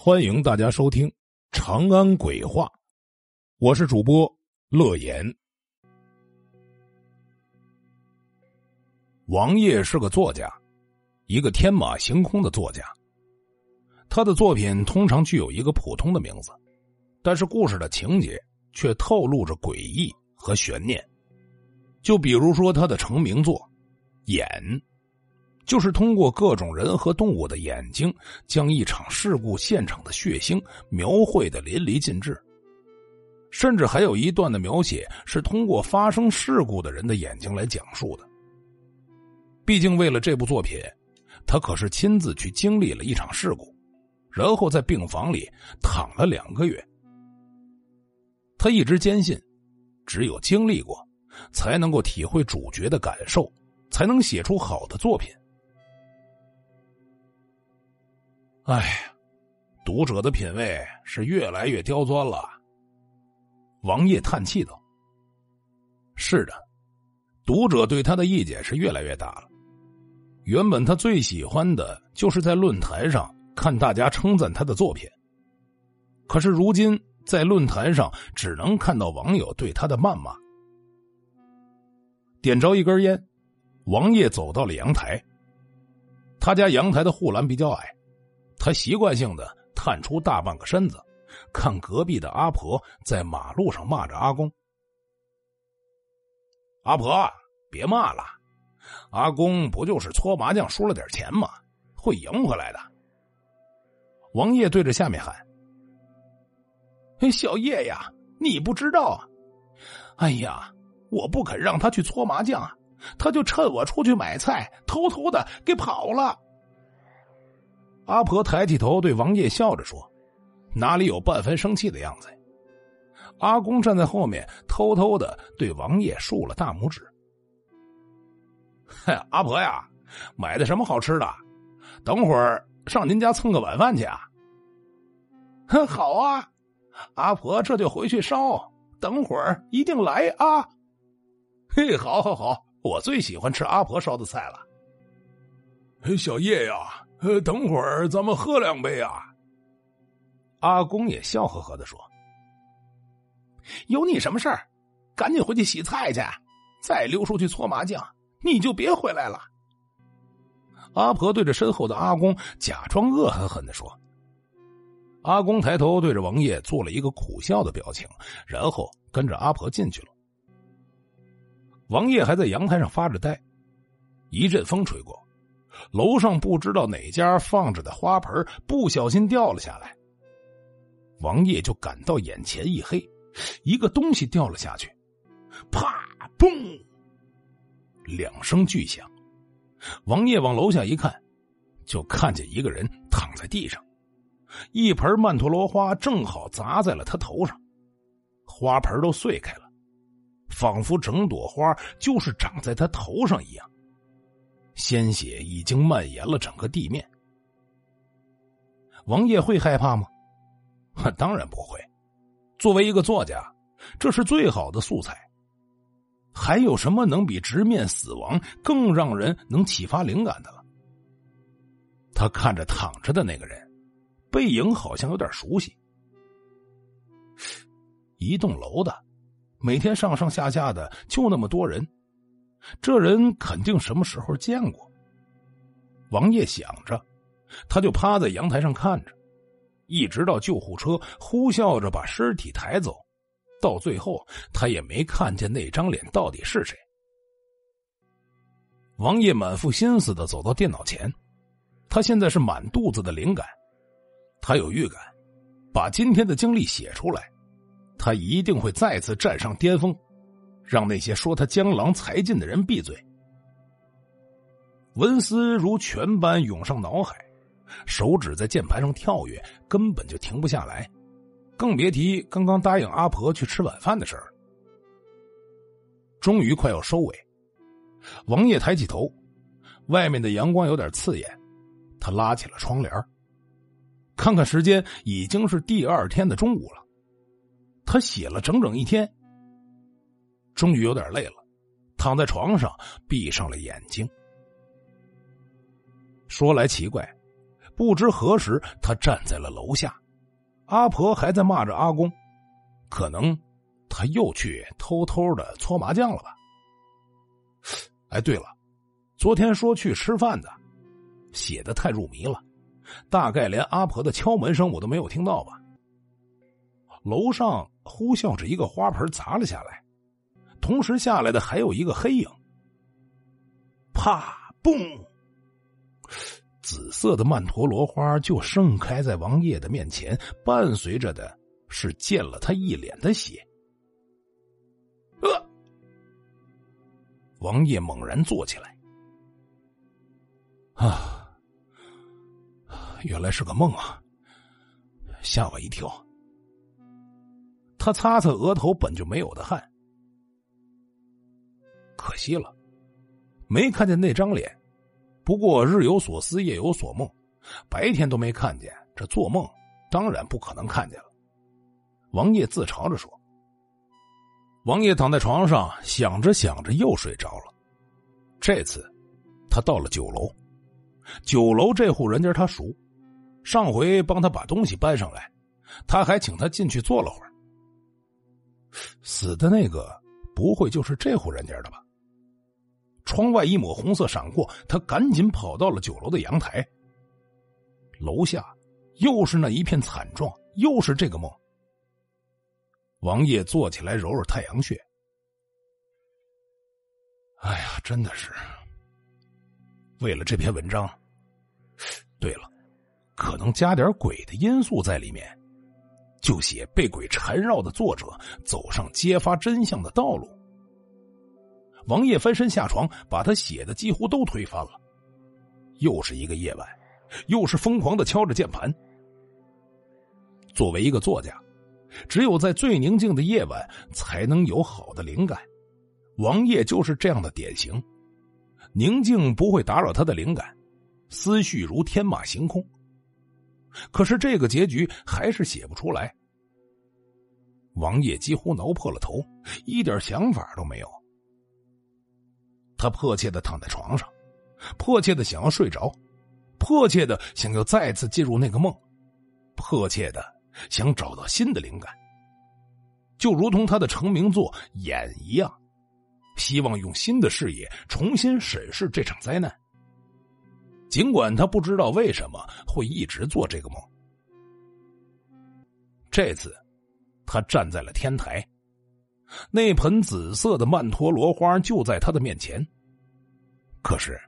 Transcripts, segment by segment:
欢迎大家收听《长安鬼话》，我是主播乐言。王爷是个作家，一个天马行空的作家。他的作品通常具有一个普通的名字，但是故事的情节却透露着诡异和悬念。就比如说他的成名作《眼》。就是通过各种人和动物的眼睛，将一场事故现场的血腥描绘的淋漓尽致。甚至还有一段的描写是通过发生事故的人的眼睛来讲述的。毕竟为了这部作品，他可是亲自去经历了一场事故，然后在病房里躺了两个月。他一直坚信，只有经历过，才能够体会主角的感受，才能写出好的作品。哎，读者的品味是越来越刁钻了。王爷叹气道：“是的，读者对他的意见是越来越大了。原本他最喜欢的就是在论坛上看大家称赞他的作品，可是如今在论坛上只能看到网友对他的谩骂。”点着一根烟，王爷走到了阳台。他家阳台的护栏比较矮。他习惯性的探出大半个身子，看隔壁的阿婆在马路上骂着阿公。阿婆，别骂了，阿公不就是搓麻将输了点钱吗？会赢回来的。王爷对着下面喊：“小叶呀，你不知道啊！哎呀，我不肯让他去搓麻将，他就趁我出去买菜，偷偷的给跑了。”阿婆抬起头对王爷笑着说：“哪里有半分生气的样子？”阿公站在后面，偷偷的对王爷竖了大拇指。“阿婆呀，买的什么好吃的？等会儿上您家蹭个晚饭去啊！”“哼好啊，阿婆这就回去烧，等会儿一定来啊！”“嘿，好，好，好，我最喜欢吃阿婆烧的菜了。”“小叶呀。”呃，等会儿咱们喝两杯啊！阿公也笑呵呵的说：“有你什么事儿？赶紧回去洗菜去，再溜出去搓麻将，你就别回来了。”阿婆对着身后的阿公假装恶狠狠的说：“阿公抬头对着王爷做了一个苦笑的表情，然后跟着阿婆进去了。王爷还在阳台上发着呆，一阵风吹过。”楼上不知道哪家放着的花盆不小心掉了下来，王爷就感到眼前一黑，一个东西掉了下去，啪嘣，两声巨响。王爷往楼下一看，就看见一个人躺在地上，一盆曼陀罗花正好砸在了他头上，花盆都碎开了，仿佛整朵花就是长在他头上一样。鲜血已经蔓延了整个地面。王爷会害怕吗？当然不会。作为一个作家，这是最好的素材。还有什么能比直面死亡更让人能启发灵感的了？他看着躺着的那个人，背影好像有点熟悉。一栋楼的，每天上上下下的就那么多人。这人肯定什么时候见过。王爷想着，他就趴在阳台上看着，一直到救护车呼啸着把尸体抬走，到最后他也没看见那张脸到底是谁。王爷满腹心思的走到电脑前，他现在是满肚子的灵感，他有预感，把今天的经历写出来，他一定会再次站上巅峰。让那些说他江郎才尽的人闭嘴。文思如泉般涌上脑海，手指在键盘上跳跃，根本就停不下来，更别提刚刚答应阿婆去吃晚饭的事儿。终于快要收尾，王爷抬起头，外面的阳光有点刺眼，他拉起了窗帘看看时间，已经是第二天的中午了。他写了整整一天。终于有点累了，躺在床上闭上了眼睛。说来奇怪，不知何时，他站在了楼下，阿婆还在骂着阿公，可能他又去偷偷的搓麻将了吧？哎，对了，昨天说去吃饭的，写的太入迷了，大概连阿婆的敲门声我都没有听到吧？楼上呼啸着一个花盆砸了下来，同时下来的还有一个黑影。啪！嘣！紫色的曼陀罗花就盛开在王爷的面前，伴随着的是溅了他一脸的血。呃，王爷猛然坐起来，啊，原来是个梦啊，吓我一跳。他擦擦额头本就没有的汗，可惜了，没看见那张脸。不过日有所思，夜有所梦，白天都没看见，这做梦当然不可能看见了。王爷自嘲着说：“王爷躺在床上想着想着又睡着了。这次他到了酒楼，酒楼这户人家他熟，上回帮他把东西搬上来，他还请他进去坐了会儿。死的那个不会就是这户人家的吧？”窗外一抹红色闪过，他赶紧跑到了酒楼的阳台。楼下又是那一片惨状，又是这个梦。王爷坐起来揉揉太阳穴。哎呀，真的是为了这篇文章。对了，可能加点鬼的因素在里面，就写被鬼缠绕的作者走上揭发真相的道路。王爷翻身下床，把他写的几乎都推翻了。又是一个夜晚，又是疯狂的敲着键盘。作为一个作家，只有在最宁静的夜晚才能有好的灵感。王爷就是这样的典型，宁静不会打扰他的灵感，思绪如天马行空。可是这个结局还是写不出来。王爷几乎挠破了头，一点想法都没有。他迫切的躺在床上，迫切的想要睡着，迫切的想要再次进入那个梦，迫切的想找到新的灵感，就如同他的成名作《眼》一样，希望用新的视野重新审视这场灾难。尽管他不知道为什么会一直做这个梦，这次他站在了天台。那盆紫色的曼陀罗花就在他的面前，可是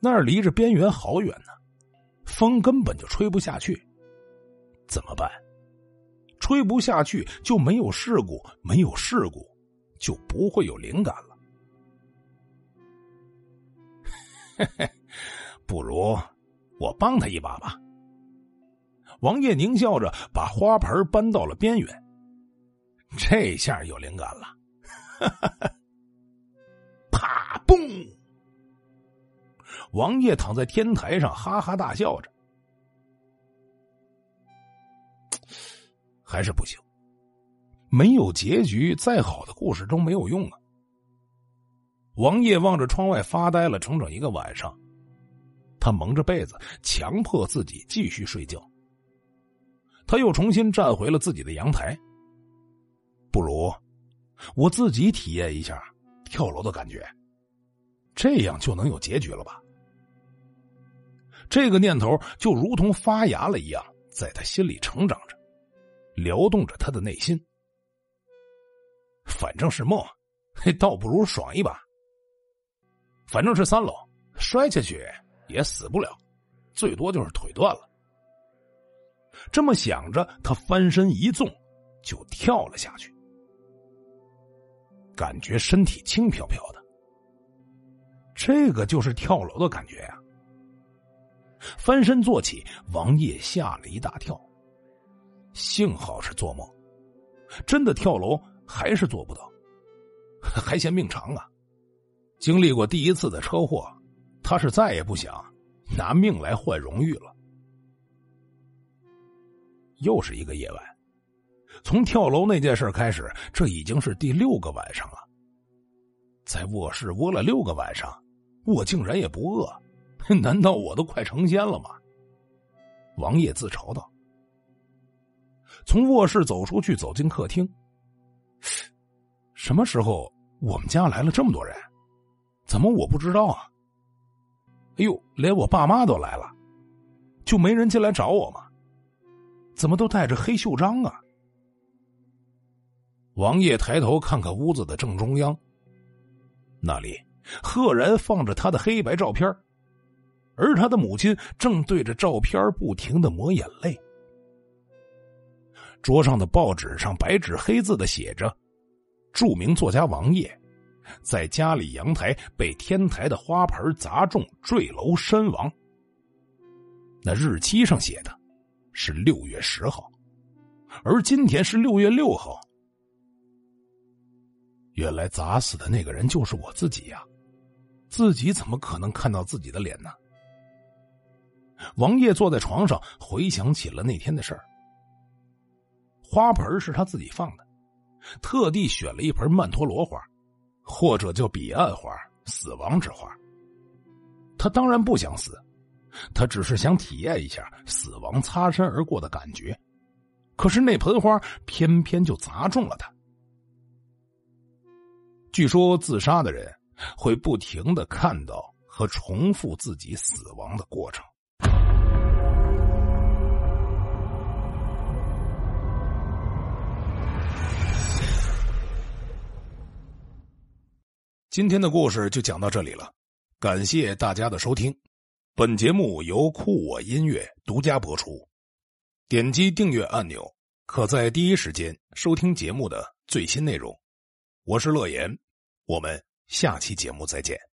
那儿离着边缘好远呢，风根本就吹不下去。怎么办？吹不下去就没有事故，没有事故就不会有灵感了。嘿嘿，不如我帮他一把吧。王爷狞笑着，把花盆搬到了边缘。这下有灵感了，啪嘣！王爷躺在天台上，哈哈大笑着。还是不行，没有结局，再好的故事都没有用啊！王爷望着窗外发呆了整整一个晚上，他蒙着被子，强迫自己继续睡觉。他又重新站回了自己的阳台。不如我自己体验一下跳楼的感觉，这样就能有结局了吧？这个念头就如同发芽了一样，在他心里成长着，撩动着他的内心。反正是梦，倒不如爽一把。反正是三楼，摔下去也死不了，最多就是腿断了。这么想着，他翻身一纵，就跳了下去。感觉身体轻飘飘的，这个就是跳楼的感觉呀！翻身坐起，王爷吓了一大跳。幸好是做梦，真的跳楼还是做不到，还嫌命长啊！经历过第一次的车祸，他是再也不想拿命来换荣誉了。又是一个夜晚。从跳楼那件事开始，这已经是第六个晚上了。在卧室窝了六个晚上，我竟然也不饿，难道我都快成仙了吗？王爷自嘲道。从卧室走出去，走进客厅。什么时候我们家来了这么多人？怎么我不知道啊？哎呦，连我爸妈都来了，就没人进来找我吗？怎么都带着黑袖章啊？王爷抬头看看屋子的正中央，那里赫然放着他的黑白照片，而他的母亲正对着照片不停的抹眼泪。桌上的报纸上白纸黑字的写着：“著名作家王爷，在家里阳台被天台的花盆砸中坠楼身亡。”那日期上写的，是六月十号，而今天是六月六号。原来砸死的那个人就是我自己呀！自己怎么可能看到自己的脸呢？王爷坐在床上，回想起了那天的事儿。花盆是他自己放的，特地选了一盆曼陀罗花，或者叫彼岸花、死亡之花。他当然不想死，他只是想体验一下死亡擦身而过的感觉。可是那盆花偏偏就砸中了他。据说自杀的人会不停的看到和重复自己死亡的过程。今天的故事就讲到这里了，感谢大家的收听。本节目由酷我音乐独家播出。点击订阅按钮，可在第一时间收听节目的最新内容。我是乐言，我们下期节目再见。